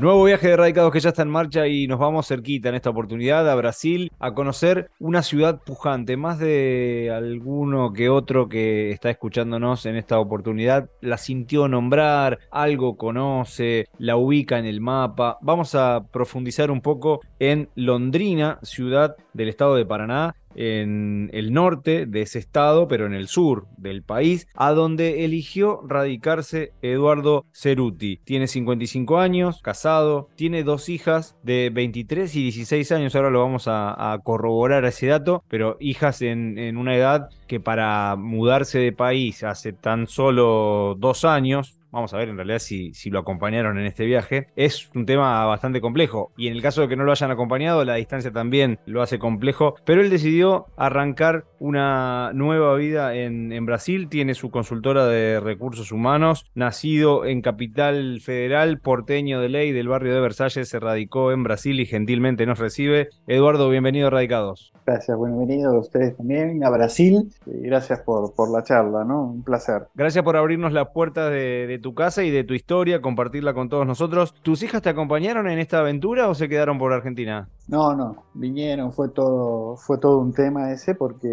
Nuevo viaje de radicados que ya está en marcha y nos vamos cerquita en esta oportunidad a Brasil a conocer una ciudad pujante. Más de alguno que otro que está escuchándonos en esta oportunidad la sintió nombrar, algo conoce, la ubica en el mapa. Vamos a profundizar un poco en Londrina, ciudad del estado de Paraná, en el norte de ese estado, pero en el sur del país, a donde eligió radicarse Eduardo Ceruti. Tiene 55 años, casado, tiene dos hijas de 23 y 16 años, ahora lo vamos a, corroborar ese dato, pero hijas en, en una edad que para mudarse de país hace tan solo dos años, vamos a ver en realidad si, si, lo acompañaron en este viaje, es un tema bastante complejo. Y en el caso de que no lo hayan acompañado, la distancia también lo hace complejo. Pero él decidió arrancar una nueva vida en, en Brasil, tiene su consultora de recursos humanos, nacido en Capital Federal, porteño de ley del barrio de Versalles, se radicó en Brasil y gentilmente nos recibe. Eduardo, bienvenido a Radicados. Gracias, bienvenido a ustedes también a Brasil. Y gracias por, por la charla, ¿no? Un placer. Gracias por abrirnos la puerta de, de tu casa y de tu historia, compartirla con todos nosotros. ¿Tus hijas te acompañaron en esta aventura o se quedaron por Argentina? No, no, vinieron, fue todo, fue todo un tema ese porque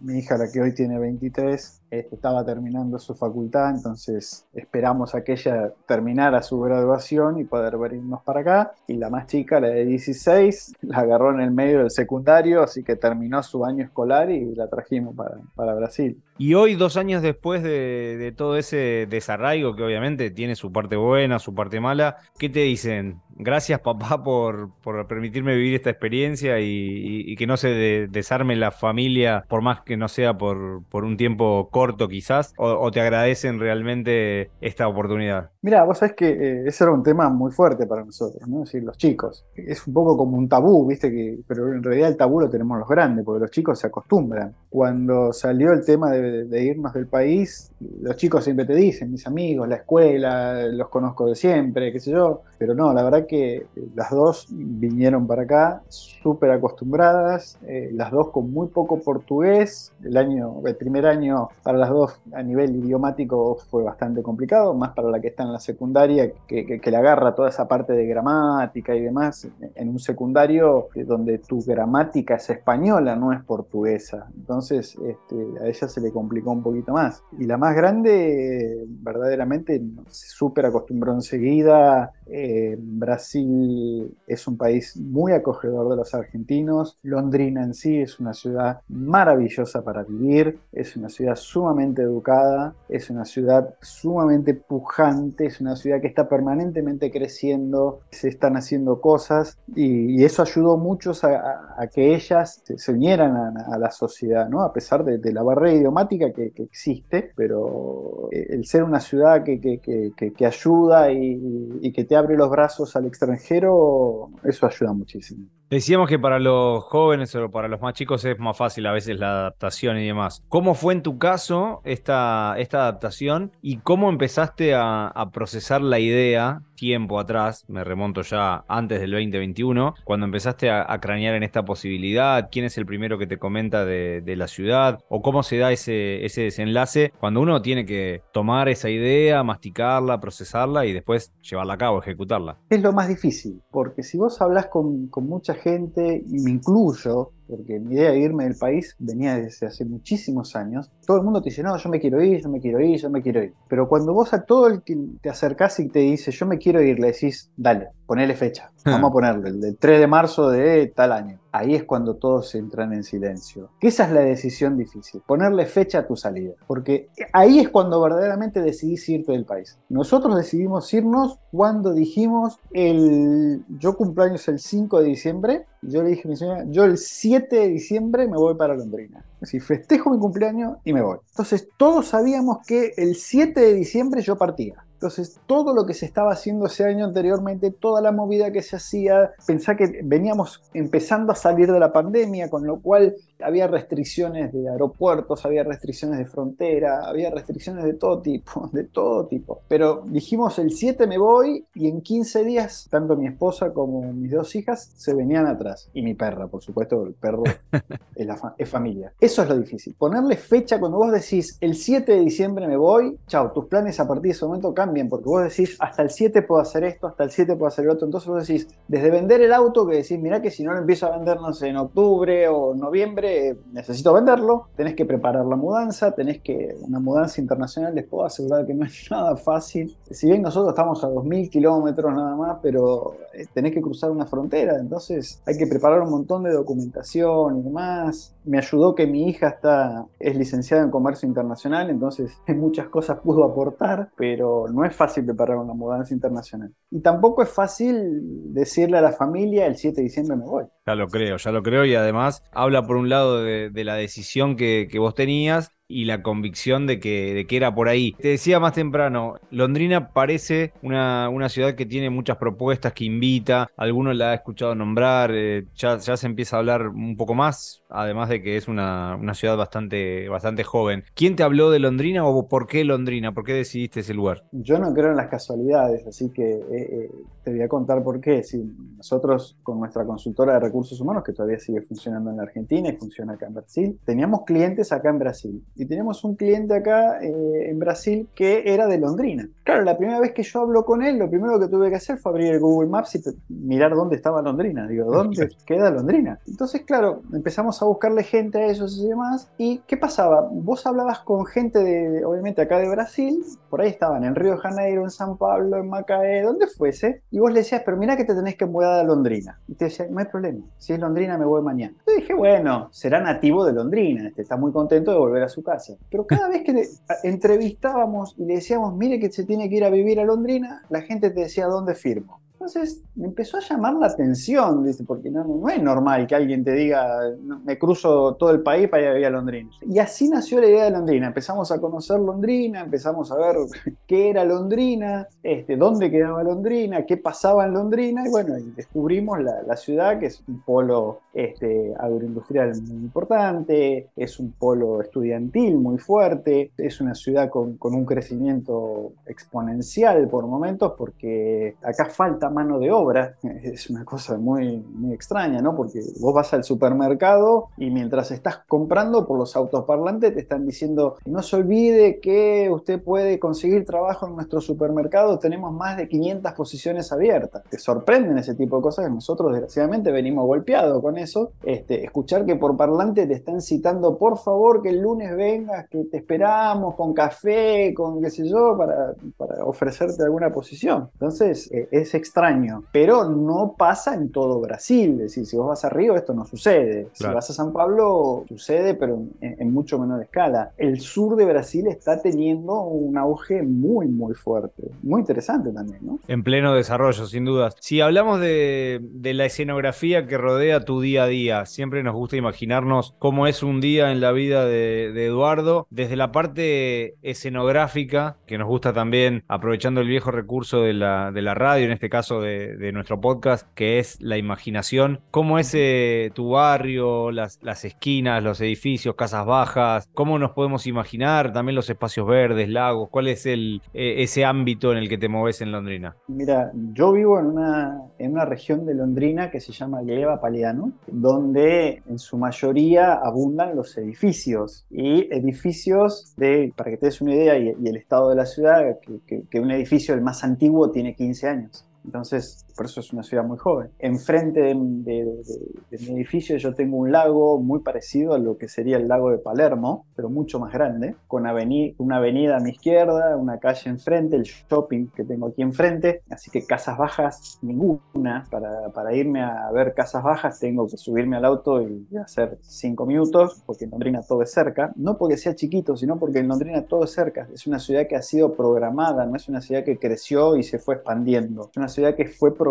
mi hija, la que hoy tiene 23, este, estaba terminando su facultad, entonces esperamos a que ella terminara su graduación y poder venirnos para acá. Y la más chica, la de 16, la agarró en el medio del secundario, así que terminó su año escolar y la trajimos para, para Brasil. Y hoy, dos años después de, todo ese desarraigo, que obviamente tiene su parte buena, su parte mala, ¿qué te dicen? Gracias papá por, por permitirme vivir esta experiencia y, que no se desarme la familia, por más que no sea por, por un tiempo corto quizás, o, te agradecen realmente esta oportunidad? Mira, vos sabés que eh, ese era un tema muy fuerte para nosotros, ¿no? Es decir, los chicos. Es un poco como un tabú, ¿viste? Que, pero en realidad el tabú lo tenemos los grandes, porque los chicos se acostumbran. Cuando salió el tema de, irnos del país, los chicos siempre te dicen, mis amigos, la escuela, los conozco de siempre, qué sé yo. Pero no, la verdad que eh, las dos vinieron para acá súper acostumbradas, eh, las dos con muy poco portugués. El año, el primer año para las dos a nivel idiomático fue bastante complicado, más para la que está en la secundaria, que, le agarra toda esa parte de gramática y demás, en un secundario donde tu gramática es española, no es portuguesa. Entonces este, a ella se le complicó un poquito más. Y la más grande, verdaderamente, súper acostumbró enseguida. Eh, Brasil es un país muy acogedor de los argentinos. Londrina en sí es una ciudad maravillosa para vivir, es una ciudad sumamente educada, es una ciudad sumamente pujante, es una ciudad que está permanentemente creciendo, se están haciendo cosas y, eso ayudó mucho a, que ellas se, unieran a, la sociedad, ¿no? a pesar de, la barrera idiomática que, existe, pero eh, el ser una ciudad que, que ayuda y, y que te abre los brazos al extranjero, eso ayuda muchísimo. Decíamos que para los jóvenes o para los más chicos es más fácil a veces la adaptación y demás. ¿Cómo fue en tu caso esta, esta adaptación y cómo empezaste a, procesar la idea tiempo atrás? Me remonto ya antes del 2021, cuando empezaste a, cranear en esta posibilidad. ¿Quién es el primero que te comenta de, la ciudad? ¿O cómo se da ese, ese desenlace cuando uno tiene que tomar esa idea, masticarla, procesarla y después llevarla a cabo, ejecutarla? Es lo más difícil, porque si vos hablas con, con mucha gente, gente, incluyo, porque mi idea de irme del país venía desde hace muchísimos años, todo el mundo te dice, no, yo me quiero ir, yo me quiero ir, yo me quiero ir. Pero cuando vos a todo el que te acercás y te dice, yo me quiero ir, le decís, dale, ponele fecha, vamos a ponerle, el del 3 de marzo de tal año. Ahí es cuando todos entran en silencio. Que esa es la decisión difícil, ponerle fecha a tu salida. Porque ahí es cuando verdaderamente decidís irte del país. Nosotros decidimos irnos cuando dijimos, el, yo cumpleaños el 5 de diciembre, yo le dije a mi señora, yo el 7 de diciembre me voy para Londrina. Así, festejo mi cumpleaños y me voy. Entonces todos sabíamos que el 7 de diciembre yo partía. Entonces, todo lo que se estaba haciendo ese año anteriormente, toda la movida que se hacía, pensá que veníamos empezando a salir de la pandemia, con lo cual había restricciones de aeropuertos, había restricciones de frontera, había restricciones de todo tipo, de todo tipo. Pero dijimos el 7 me voy y en 15 días, tanto mi esposa como mis dos hijas se venían atrás. Y mi perra, por supuesto, el perro es, la es familia. Eso es lo difícil. Ponerle fecha cuando vos decís el 7 de diciembre me voy, chao, tus planes a partir de ese momento cambian porque vos decís, hasta el 7 puedo hacer esto, hasta el 7 puedo hacer el otro. Entonces vos decís, desde vender el auto, que decís, mirá que si no lo empiezo a vender, no sé, en octubre o noviembre, necesito venderlo, tenés que preparar la mudanza, tenés que, una mudanza internacional, les puedo asegurar que no es nada fácil. Si bien nosotros estamos a 2.000 kilómetros nada más, pero eh, tenés que cruzar una frontera, entonces hay que preparar un montón de documentación y demás. Me ayudó que mi hija está, es licenciada en comercio internacional, entonces muchas cosas pudo aportar, pero no es fácil preparar una mudanza internacional. Y tampoco es fácil decirle a la familia el 7 de diciembre me voy. Ya lo creo, ya lo creo y además habla por un lado de, la decisión que vos tenías y la convicción de que, de que era por ahí. Te decía más temprano, Londrina parece una, una ciudad que tiene muchas propuestas, que invita, algunos la ha escuchado nombrar, eh, ya, se empieza a hablar un poco más, además de que es una, una, ciudad bastante, bastante joven. ¿Quién te habló de Londrina o por qué Londrina? ¿Por qué decidiste ese lugar? Yo no creo en las casualidades, así que eh, eh, te voy a contar por qué. Si nosotros con nuestra consultora de recursos humanos, que todavía sigue funcionando en la Argentina y funciona acá en Brasil, teníamos clientes acá en Brasil tenemos un cliente acá eh, en Brasil que era de Londrina. Claro, la primera vez que yo hablo con él, lo primero que tuve que hacer fue abrir el Google Maps y mirar dónde estaba Londrina. Digo, ¿dónde queda Londrina? Entonces, claro, empezamos a buscarle gente a ellos y demás. ¿Y qué pasaba? Vos hablabas con gente de, obviamente, acá de Brasil, por ahí estaban en Río de Janeiro, en San Pablo, en Macaé, donde fuese, y vos le decías, pero mira que te tenés que mudar a Londrina. Y te decía, no hay problema, si es Londrina me voy mañana. Dije, bueno, será nativo de Londrina, este, está muy contento de volver a su casa. Pero cada vez que entrevistábamos y le decíamos, mire que se tiene que ir a vivir a Londrina, la gente te decía, ¿dónde firmo? Entonces me empezó a llamar la atención, dice, porque no, es normal que alguien te diga, me cruzo todo el país para ir a Londrina. Y así nació la idea de Londrina. Empezamos a conocer Londrina, empezamos a ver qué era Londrina, este, dónde quedaba Londrina, qué pasaba en Londrina, y bueno, descubrimos la, la, ciudad, que es un polo este, agroindustrial muy importante, es un polo estudiantil muy fuerte, es una ciudad con, con un crecimiento exponencial por momentos, porque acá falta mano de obra. Es una cosa muy, muy extraña, ¿no? Porque vos vas al supermercado y mientras estás comprando por los autoparlantes te están diciendo, no se olvide que usted puede conseguir trabajo en nuestro supermercado, tenemos más de 500 posiciones abiertas. Te sorprenden ese tipo de cosas nosotros desgraciadamente venimos golpeados con eso. Este, escuchar que por parlante te están citando, por favor, que el lunes vengas, que te esperamos con café, con qué sé yo, para, para ofrecerte alguna posición. Entonces, eh, es extraño pero no pasa en todo Brasil. Es decir, si vos vas a Río, esto no sucede. Si vas a San Pablo, sucede, pero en, mucho menor escala. El sur de Brasil está teniendo un auge muy, muy fuerte. Muy interesante también, ¿no? En pleno desarrollo, sin dudas. Si hablamos de, la escenografía que rodea tu día a día, siempre nos gusta imaginarnos cómo es un día en la vida de, Eduardo, desde la parte escenográfica, que nos gusta también, aprovechando el viejo recurso de la, de la radio, en este caso de, nuestro podcast, que es la imaginación. ¿Cómo es eh, tu barrio, las, las, esquinas, los edificios, casas bajas? ¿Cómo nos podemos imaginar también los espacios verdes, lagos? ¿Cuál es el, eh, ese ámbito en el que te moves en Londrina? Mira, yo vivo en una, en una región de Londrina que se llama Gleba Paliano, donde en su mayoría abundan los edificios y edificios de, para que te des una idea, y, el estado de la ciudad, que, que un edificio, el más antiguo, tiene 15 años. Entonces, por eso es una ciudad muy joven. Enfrente de, mi edificio yo tengo un lago muy parecido a lo que sería el lago de Palermo, pero mucho más grande, con una avenida a mi izquierda, una calle enfrente, el shopping que tengo aquí enfrente, así que casas bajas ninguna. Para, para irme a ver casas bajas tengo que subirme al auto y hacer cinco minutos, porque en Londrina todo es cerca. No porque sea chiquito, sino porque en Londrina todo es cerca. Es una ciudad que ha sido programada, no es una ciudad que creció y se fue expandiendo. Es una ciudad que fue programada,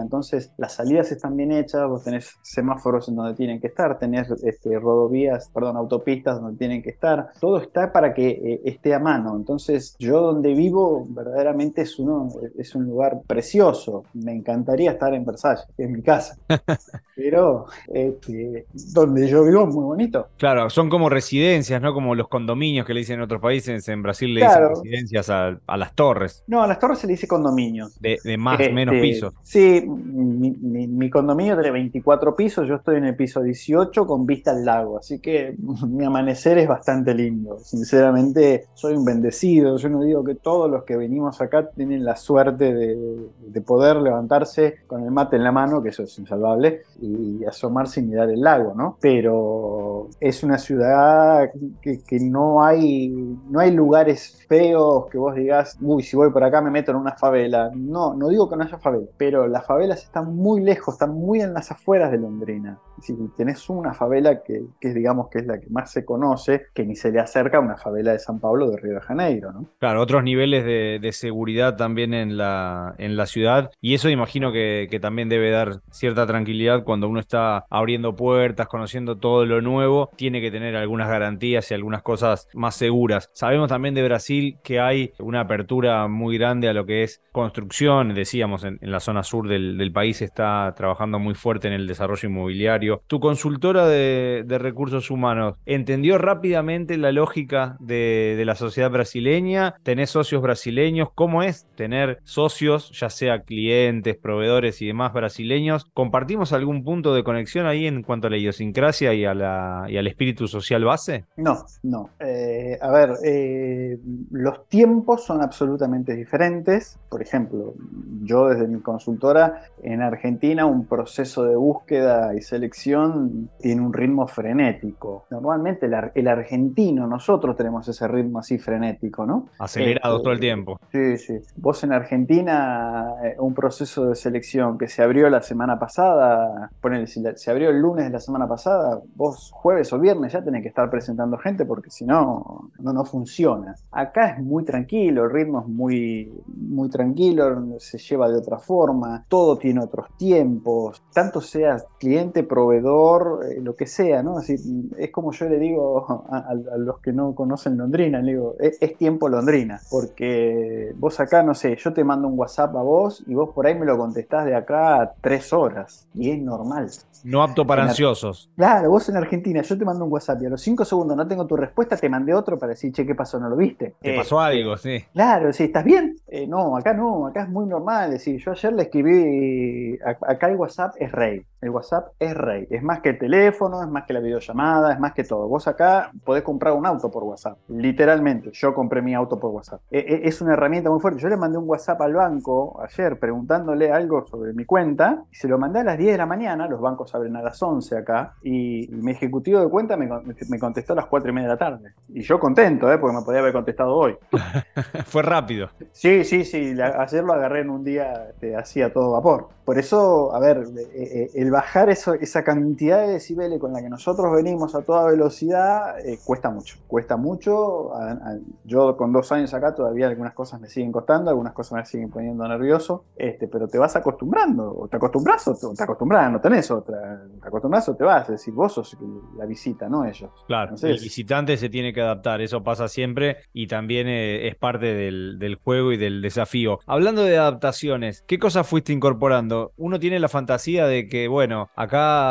entonces las salidas están bien hechas, vos tenés semáforos en donde tienen que estar, tenés este, rodovías, perdón, autopistas donde tienen que estar, todo está para que eh, esté a mano, entonces yo donde vivo verdaderamente es, uno, es un lugar precioso, me encantaría estar en Versalles, es mi casa, pero este, donde yo vivo es muy bonito. Claro, son como residencias, ¿no? Como los condominios que le dicen en otros países, en Brasil le dicen residencias a, las torres. No, a las torres se le dice condominios. De, de más menos Este, Sí, mi, mi- mi condominio tiene 24 pisos, yo estoy en el piso 18 con vista al lago, así que mi amanecer es bastante lindo. Sinceramente, soy un bendecido. Yo no digo que todos los que venimos acá tienen la suerte de, de poder levantarse con el mate en la mano, que eso es insalvable, y asomarse y mirar el lago, ¿no? Pero es una ciudad que, que no hay no hay lugares feos que vos digas, uy, si voy por acá me meto en una favela. No, no digo que no haya favela, pero las favelas están muy lejos, están muy en las afueras de Londrina. Si tenés una favela que, que digamos, que es la que más se conoce, que ni se le acerca a una favela de San Pablo de Río de Janeiro, ¿no? Claro, otros niveles de, de seguridad también en la, en la ciudad y eso imagino que, que también debe dar cierta tranquilidad cuando uno está abriendo puertas, conociendo todo lo nuevo, tiene que tener algunas garantías y algunas cosas más seguras. Sabemos también de Brasil que hay una apertura muy grande a lo que es construcción, decíamos, en, en la zona sur del, del país está trabajando muy fuerte en el desarrollo inmobiliario. Tu consultora de, recursos humanos, ¿entendió rápidamente la lógica de, la sociedad brasileña? ¿Tenés socios brasileños? ¿Cómo es tener socios, ya sea clientes, proveedores y demás brasileños? ¿Compartimos algún punto de conexión ahí en cuanto a la idiosincrasia y, y al espíritu social base? No, no. Eh, a ver, eh, los tiempos son absolutamente diferentes. Por ejemplo, yo desde mi consultora en Argentina un proceso de búsqueda y selección tiene un ritmo frenético. Normalmente el, ar- el argentino, nosotros tenemos ese ritmo así frenético, ¿no? Acelerados Este, todo el tiempo. Sí, sí. Vos en Argentina, eh, un proceso de selección que se abrió la semana pasada, ponele, si se abrió el lunes de la semana pasada, vos jueves o viernes ya tenés que estar presentando gente porque si no, no, no funciona. Acá es muy tranquilo, el ritmo es muy, muy tranquilo, se lleva de otra forma, todo tiene otros tiempos, tanto seas cliente, proveedor, eh, lo que sea, ¿no? Así, es como yo le digo a, a- a los que no conocen Londrina, le digo, es, es tiempo Londrina, porque vos acá, no sé, yo te mando un WhatsApp a vos y vos por ahí me lo contestás de acá a tres horas, y es normal. No apto para en ansiosos. Claro, vos en Argentina, yo te mando un WhatsApp y a los cinco segundos no tengo tu respuesta, te mandé otro para decir, che, ¿qué pasó? ¿No lo viste? Te Eh, pasó algo, sí. Claro, sí, ¿estás bien? Eh, no, acá no, acá es muy normal. Es decir, yo ayer le escribí, acá el WhatsApp es rey, el WhatsApp es rey, es más que el teléfono, es más que la videollamada, es más que todo. Vos acá podés comprar un auto por WhatsApp, literalmente, yo compré mi auto por WhatsApp. E- e- es una herramienta muy fuerte. Yo le mandé un WhatsApp al banco ayer preguntándole algo sobre mi cuenta y se lo mandé a las 10 de la mañana, los bancos abren a las 11 acá, y mi ejecutivo de cuenta me, con- me contestó a las 4 y media de la tarde. Y yo contento, ¿eh? porque me podía haber contestado hoy. Fue rápido. Sí, sí, sí. la- ayer lo agarré en un día este, así a todo vapor. Por eso, a ver, eh, eh, el bajar eso, esa cantidad de decibeles con la que nosotros venimos a toda velocidad eh, cuesta mucho. Cuesta mucho. A- a- yo con dos años acá todavía algunas cosas me siguen costando, algunas cosas me siguen poniendo nervioso. Este, pero te vas acostumbrando. O te acostumbras o te, o te acostumbras, no tenés otra. Te acostumbras o te vas. Es decir, vos sos la visita, no ellos. Claro, Entonces- el visitante se tiene que adaptar, eso pasa siempre y también eh, es parte del, del juego y del desafío. Hablando de adaptaciones, ¿qué cosas fuiste incorporando? Uno tiene la fantasía de que, bueno,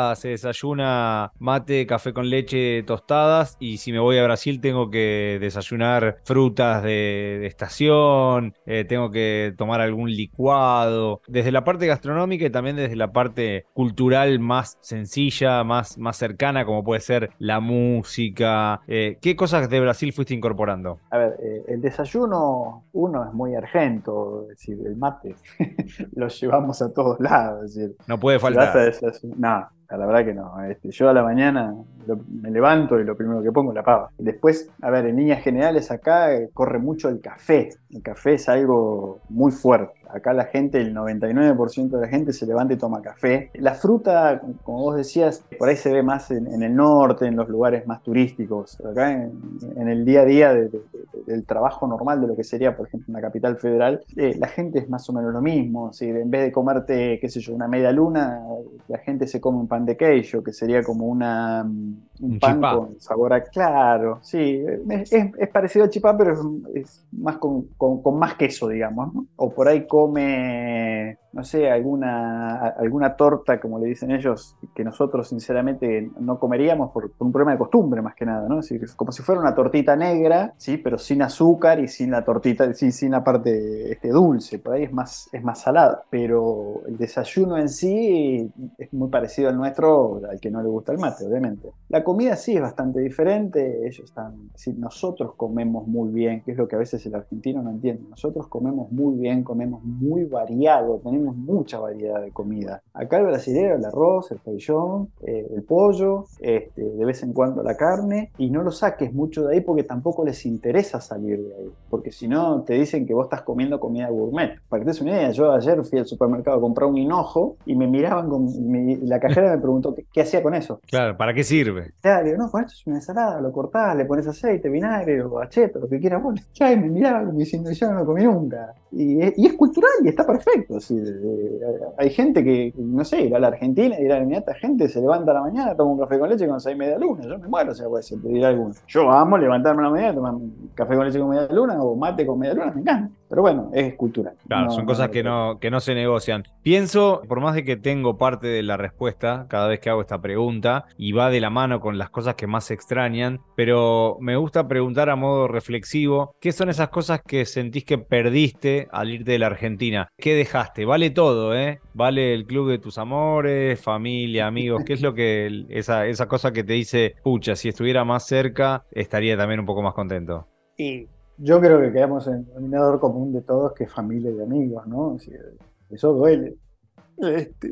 acá se desayuna mate, café con leche, tostadas y si me voy a Brasil tengo que desayunar frutas de, de estación, eh, tengo que tomar algún licuado. Desde la parte gastronómica y también desde la parte cultural más sencilla, más, más cercana, como puede ser la música. Eh, ¿Qué cosas de Brasil fuiste incorporando? A ver, eh, el desayuno, uno es muy argento, es decir, el mate lo llevamos a todos lados. Es decir, No puede si vas a faltar. desayunar- no, la verdad que no. Este, yo a la mañana lo- me levanto y lo primero que pongo es la pava. Después, a ver, en líneas generales acá eh, corre mucho el café. El café es algo muy fuerte. Acá la gente, el 99% de la gente se levanta y toma café. La fruta, como vos decías, por ahí se ve más en, en el norte, en los lugares más turísticos. Acá en, en el día a día de- de- de- del trabajo normal de lo que sería, por ejemplo, una capital federal, eh, la gente es más o menos lo mismo. Decir, en vez de comerte, qué sé yo, una media luna, la gente se come un pan de queijo, que sería como una, un, pan con sabor a claro. Sí, es, parecido al chipá, pero es, más con, más queso, digamos. ¿no? O por ahí come, no sé, alguna, alguna torta, como le dicen ellos, que nosotros sinceramente no comeríamos por, un problema de costumbre más que nada, ¿no? Como si fuera una tortita negra, sí, pero sin azúcar y sin la tortita, sin, sin la parte este, dulce. Por ahí es más, es más salada. Pero el desayuno en sí es muy parecido al nuestro, al que no le gusta el mate, obviamente. La comida sí es bastante diferente, ellos están, nosotros comemos muy bien, que es lo que a veces el argentino no entiende, nosotros comemos muy bien, comemos muy variado, tenemos mucha variedad de comida. Acá el brasileño, el arroz, el feijón, eh, el pollo, este, de vez en cuando la carne, y no lo saques mucho de ahí porque tampoco les interesa salir de ahí, porque si no te dicen que vos estás comiendo comida gourmet. Para que te des una idea, yo ayer fui al supermercado a comprar un hinojo y me miraban con la cajera me preguntó ¿qué, hacía con eso. Claro, ¿para qué sirve? Claro, no, con esto es una ensalada, lo cortás, le pones aceite, vinagre o acheto, lo que quieras poner. Ya, me miraban diciendo, yo no lo comí nunca. Y, es cultural y está perfecto. Hay gente que, no sé, ir a la Argentina, ir a la gente se levanta a la mañana, toma un café con leche con seis media luna. Yo me muero, sea, puede ser, pedir alguno. Yo amo levantarme a la mañana, tomar café con leche con media luna o mate con media luna, me encanta. Pero bueno, es cultural. Claro, son cosas que, no, que no se negocian. Pienso, por más de que tengo parte de la respuesta cada vez que hago esta pregunta, y va de la mano con las cosas que más se extrañan, pero me gusta preguntar a modo reflexivo, ¿qué son esas cosas que sentís que perdiste al irte de la Argentina? ¿Qué dejaste? Vale todo, ¿eh? Vale el club de tus amores, familia, amigos, ¿qué es lo que esa, esa cosa que te dice, pucha, si estuviera más cerca, estaría también un poco más contento? Y yo creo que quedamos en el denominador común de todos, que es familia y amigos, ¿no? eso duele. Este,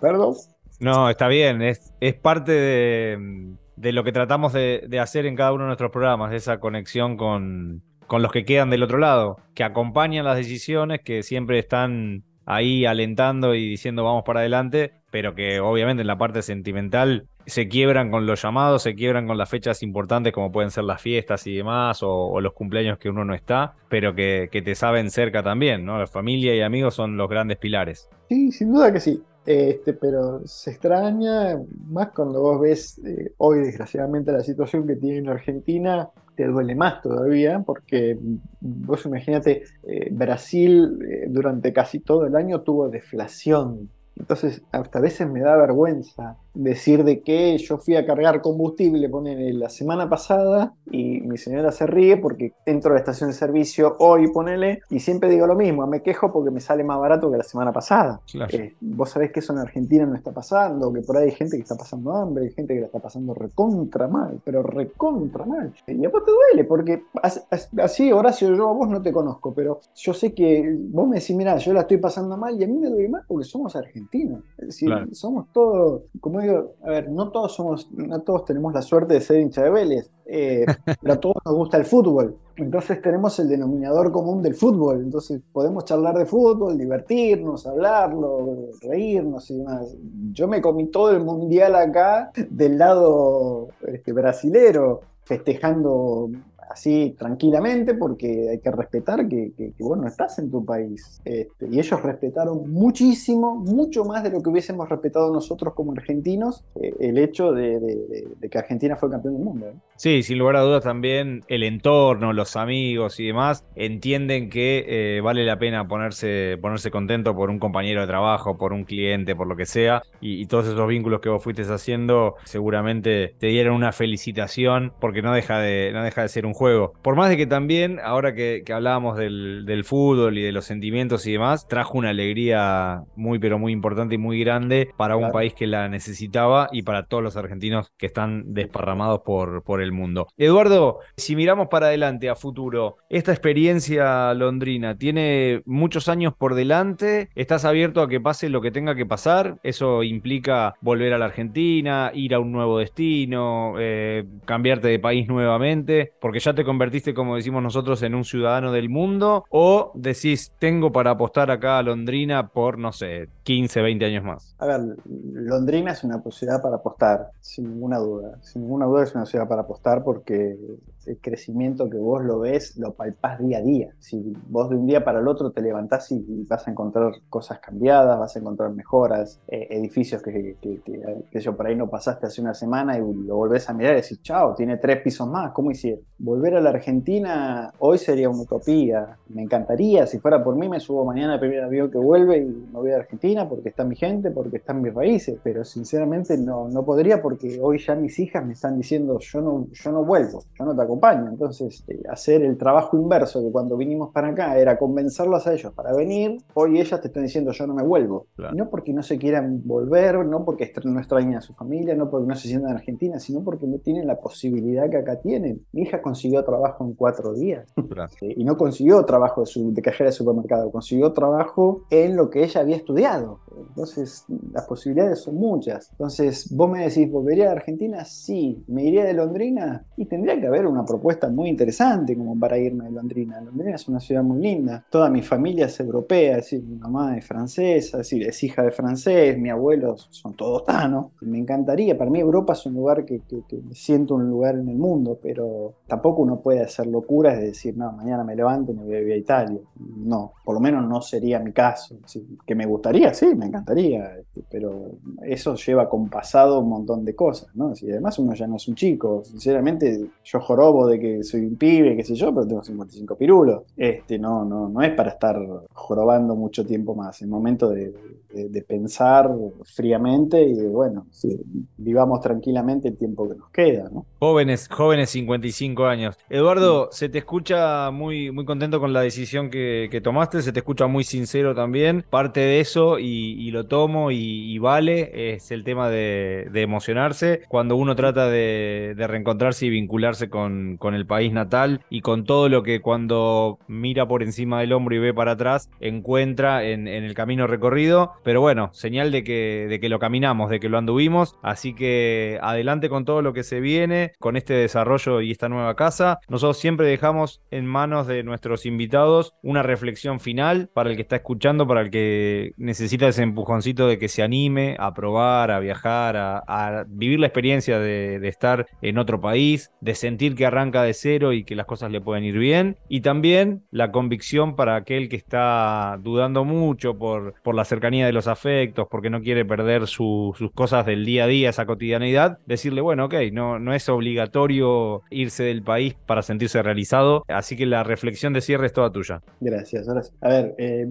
perdón. No, está bien, es, es parte de, lo que tratamos de, hacer en cada uno de nuestros programas, esa conexión con, con los que quedan del otro lado, que acompañan las decisiones, que siempre están ahí alentando y diciendo vamos para adelante, pero que obviamente en la parte sentimental se quiebran con los llamados, se quiebran con las fechas importantes como pueden ser las fiestas y demás, o, los cumpleaños que uno no está, pero que, te saben cerca también, ¿no? La familia y amigos son los grandes pilares. Sí, sin duda que sí. Este, pero se extraña más cuando vos ves eh, hoy, desgraciadamente, la situación que tiene en Argentina, te duele más todavía, porque vos imagínate, eh, Brasil eh, durante casi todo el año tuvo deflación. Entonces, hasta a veces me da vergüenza decir de que yo fui a cargar combustible, ponele, la semana pasada y mi señora se ríe porque entro a la estación de servicio hoy, ponele, y siempre digo lo mismo, me quejo porque me sale más barato que la semana pasada. Eh, vos sabés que eso en Argentina no está pasando, que por ahí hay gente que está pasando hambre, hay gente que la está pasando recontra mal, pero recontra mal. Y después te duele porque así, Horacio, yo a vos no te conozco, pero yo sé que vos me decís, mira, yo la estoy pasando mal y a mí me duele más porque somos argentinos. Es decir, somos todos, como a ver, no todos somos, no todos tenemos la suerte de ser hincha de Vélez, eh, pero a todos nos gusta el fútbol. Entonces tenemos el denominador común del fútbol. Entonces podemos charlar de fútbol, divertirnos, hablarlo, reírnos y demás. Yo me comí todo el mundial acá del lado este, brasilero, festejando así tranquilamente porque hay que respetar que, que, estás en tu país. Este, y ellos respetaron muchísimo, mucho más de lo que hubiésemos respetado nosotros como argentinos, eh, el hecho de, que Argentina fue campeón del mundo. ¿eh? Sí, sin lugar a dudas también el entorno, los amigos y demás entienden que eh, vale la pena ponerse, ponerse contento por un compañero de trabajo, por un cliente, por lo que sea, y, y todos esos vínculos que vos fuiste haciendo seguramente te dieron una felicitación porque no deja de, no deja de ser un juego. Por más de que también, ahora que, hablábamos del, fútbol y de los sentimientos y demás, trajo una alegría muy, pero muy importante y muy grande para un país que la necesitaba y para todos los argentinos que están desparramados por, por el mundo. Eduardo, si miramos para adelante, a futuro, esta experiencia londrina tiene muchos años por delante, estás abierto a que pase lo que tenga que pasar, eso implica volver a la Argentina, ir a un nuevo destino, eh, cambiarte de país nuevamente, porque ya ya te convertiste, como decimos nosotros, en un ciudadano del mundo? ¿O decís, tengo para apostar acá a Londrina por, no sé, 15, 20 años más? A ver, Londrina es una ciudad para apostar, sin ninguna duda. Sin ninguna duda es una ciudad para apostar porque el crecimiento que vos lo ves, lo palpás día a día. Si vos de un día para el otro te levantás y, vas a encontrar cosas cambiadas, vas a encontrar mejoras, eh, edificios que, que, yo por ahí no pasaste hace una semana y lo volvés a mirar y decís, chao, tiene tres pisos más, ¿cómo hicieron? Volver a la Argentina hoy sería una utopía. Me encantaría, si fuera por mí, me subo mañana al primer avión que vuelve y me voy a Argentina porque está mi gente, porque están mis raíces, pero sinceramente no, no podría porque hoy ya mis hijas me están diciendo, yo no, yo no vuelvo, yo no te acompaño. Entonces, eh, hacer el trabajo inverso que cuando vinimos para acá era convencerlos a ellos para venir, hoy ellas te están diciendo, yo no me vuelvo. No porque no se quieran volver, no porque no extrañen a su familia, no porque no se sientan en Argentina, sino porque no tienen la posibilidad que acá tienen. Mi hija consiguió trabajo en cuatro días y no consiguió trabajo de, su, de cajera de supermercado, consiguió trabajo en lo que ella había estudiado. Entonces, las posibilidades son muchas. Entonces, vos me decís, ¿volvería a Argentina? Sí. ¿Me iría de Londrina? Y tendría que haber una propuesta muy interesante como para irme de Londrina. Londrina es una ciudad muy linda. Toda mi familia es europea, es decir, mi mamá es francesa, es, decir, es hija de francés, mi abuelo son todos tanos. Me encantaría. Para mí Europa es un lugar que, que, me siento un lugar en el mundo, pero tampoco uno puede hacer locuras de decir, no, mañana me levanto y me voy a vivir a Italia. No, por lo menos no sería mi caso. que me gustaría, sí, me encantaría, este, pero eso lleva con pasado un montón de cosas, ¿no? Y además uno ya no es un chico, sinceramente yo jorobo de que soy un pibe, qué sé yo, pero tengo 55 pirulos, este, no, no, no es para estar jorobando mucho tiempo más, es momento de, pensar fríamente y bueno, vivamos tranquilamente el tiempo que nos queda, ¿no? Jóvenes, jóvenes 55 años. Eduardo, se te escucha muy, muy contento con la decisión que, tomaste, se te escucha muy sincero también, parte de eso y, lo tomo y vale es el tema de, emocionarse cuando uno trata de, reencontrarse y vincularse con, el país natal y con todo lo que cuando mira por encima del hombro y ve para atrás encuentra en, el camino recorrido. Pero bueno, señal de que, de que lo caminamos, de que lo anduvimos. Así que adelante con todo lo que se viene, con este desarrollo y esta nueva casa. Nosotros siempre dejamos en manos de nuestros invitados una reflexión final para el que está escuchando, para el que necesita ese empujoncito de que se anime a probar, a viajar, a, vivir la experiencia de, estar en otro país, de sentir que arranca de cero y que las cosas le pueden ir bien. Y también la convicción para aquel que está dudando mucho por, la cercanía de los afectos, porque no quiere perder sus cosas del día a día, esa cotidianidad, decirle, bueno, ok, no, no es obligatorio irse del país para sentirse realizado. Así que la reflexión de cierre es toda tuya. Gracias, A ver, eh,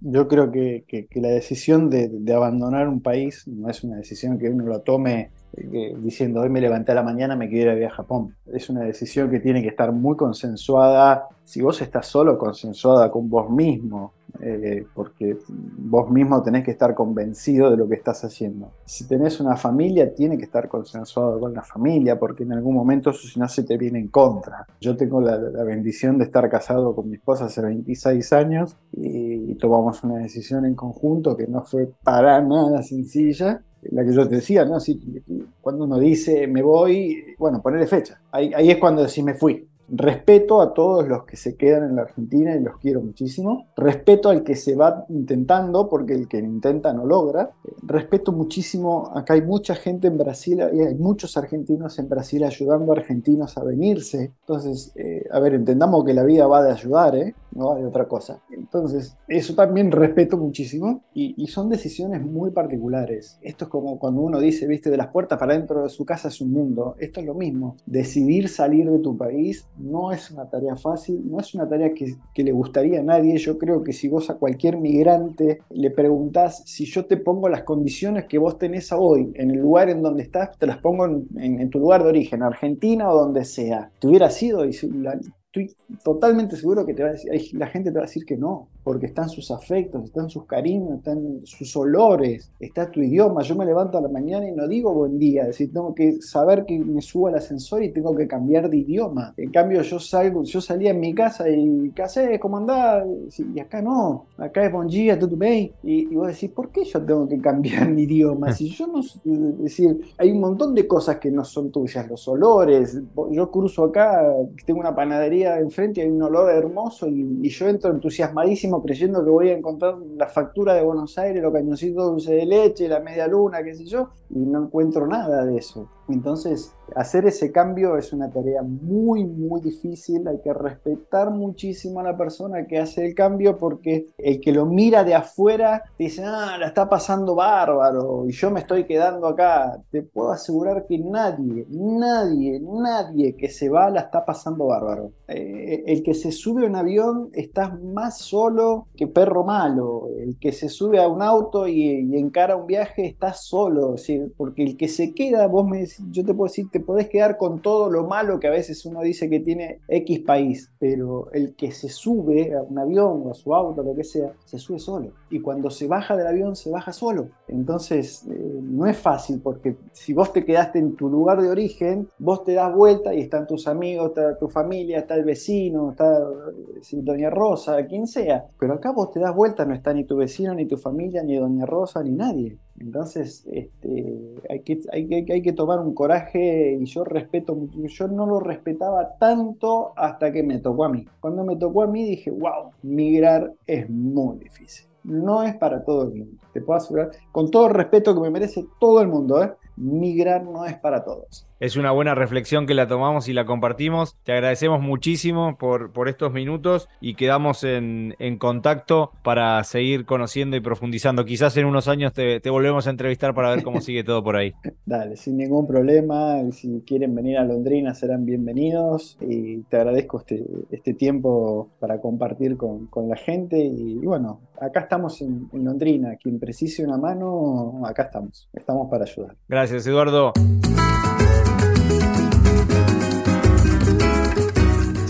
yo creo que, la decisión de, de abandonar un país no es una decisión que uno lo tome eh, diciendo hoy me levanté a la mañana, me quiero ir a Japón. Es una decisión que tiene que estar muy consensuada. Si vos estás solo, consensuada con vos mismo, eh, porque vos mismo tenés que estar convencido de lo que estás haciendo. Si tenés una familia, tiene que estar consensuado con la familia, porque en algún momento eso si no se te viene en contra. Yo tengo la, bendición de estar casado con mi esposa hace 26 años y tomamos una decisión en conjunto que no fue para nada sencilla, la que yo te decía, ¿no? cuando uno dice me voy, bueno, ponerle fecha. Ahí, ahí es cuando decís me fui. Respeto a todos los que se quedan en la Argentina y los quiero muchísimo. Respeto al que se va intentando, porque el que intenta no logra. Respeto muchísimo, acá hay mucha gente en Brasil y hay muchos argentinos en Brasil ayudando a argentinos a venirse. Entonces, eh, a ver, entendamos que la vida va de ayudar, ¿eh? no hay otra cosa. Entonces, eso también respeto muchísimo y, y, son decisiones muy particulares. Esto es como cuando uno dice, viste, de las puertas para dentro de su casa es un mundo. Esto es lo mismo. Decidir salir de tu país no es una tarea fácil, no es una tarea que, le gustaría a nadie. Yo creo que si vos a cualquier migrante le preguntás si yo te pongo las condiciones que vos tenés hoy en el lugar en donde estás, te las pongo en, tu lugar de origen, Argentina o donde sea, te hubiera sido y estoy totalmente seguro que te va a decir, la gente te va a decir que no, porque están sus afectos, están sus cariños, están sus olores, está tu idioma. Yo me levanto a la mañana y no digo buen día, es decir, tengo que saber que me subo al ascensor y tengo que cambiar de idioma. En cambio, yo salgo, yo salía en mi casa y ¿qué haces? ¿Cómo andás? Y acá no, acá es buen día, bien. Y, y vos decís, ¿por qué yo tengo que cambiar mi idioma? Si yo no, es decir, hay un montón de cosas que no son tuyas, los olores. Yo cruzo acá, tengo una panadería enfrente, hay un olor hermoso y, yo entro entusiasmadísimo creyendo que voy a encontrar la factura de Buenos Aires, los cañoncitos dulce de leche, la media luna, qué sé yo, y no encuentro nada de eso Entonces, hacer ese cambio es una tarea muy, muy difícil. Hay que respetar muchísimo a la persona que hace el cambio porque el que lo mira de afuera dice, ah, la está pasando bárbaro y yo me estoy quedando acá. Te puedo asegurar que nadie, nadie, nadie que se va la está pasando bárbaro. Eh, el que se sube a un avión está más solo que perro malo. El que se sube a un auto y, encara un viaje está solo. porque el que se queda, vos me yo te puedo decir, te podés quedar con todo lo malo que a veces uno dice que tiene X país, pero el que se sube a un avión o a su auto, lo que sea, se sube solo. Y cuando se baja del avión, se baja solo. Entonces, eh, no es fácil porque si vos te quedaste en tu lugar de origen, vos te das vuelta y están tus amigos, está tu familia, está el vecino, está eh, Doña Rosa, quien sea. Pero acá vos te das vuelta, no está ni tu vecino, ni tu familia, ni Doña Rosa, ni nadie. Entonces, este, hay, que, hay, que, hay que tomar un coraje y yo respeto, yo no lo respetaba tanto hasta que me tocó a mí. Cuando me tocó a mí dije, wow, migrar es muy difícil. No es para todo el mundo, te puedo asegurar, con todo el respeto que me merece todo el mundo, ¿eh? migrar no es para todos. Es una buena reflexión que la tomamos y la compartimos. Te agradecemos muchísimo por, por estos minutos y quedamos en, contacto para seguir conociendo y profundizando. Quizás en unos años te, volvemos a entrevistar para ver cómo sigue todo por ahí. Dale, sin ningún problema. Si quieren venir a Londrina serán bienvenidos y te agradezco este, este tiempo para compartir con, la gente. Y, bueno, acá estamos en, en Londrina. Quien precise una mano, acá estamos. Estamos para ayudar. Gracias, Eduardo.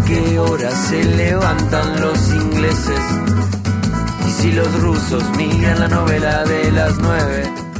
qué hora se levantan los ingleses. Y si los rusos miran la novela de las nueve.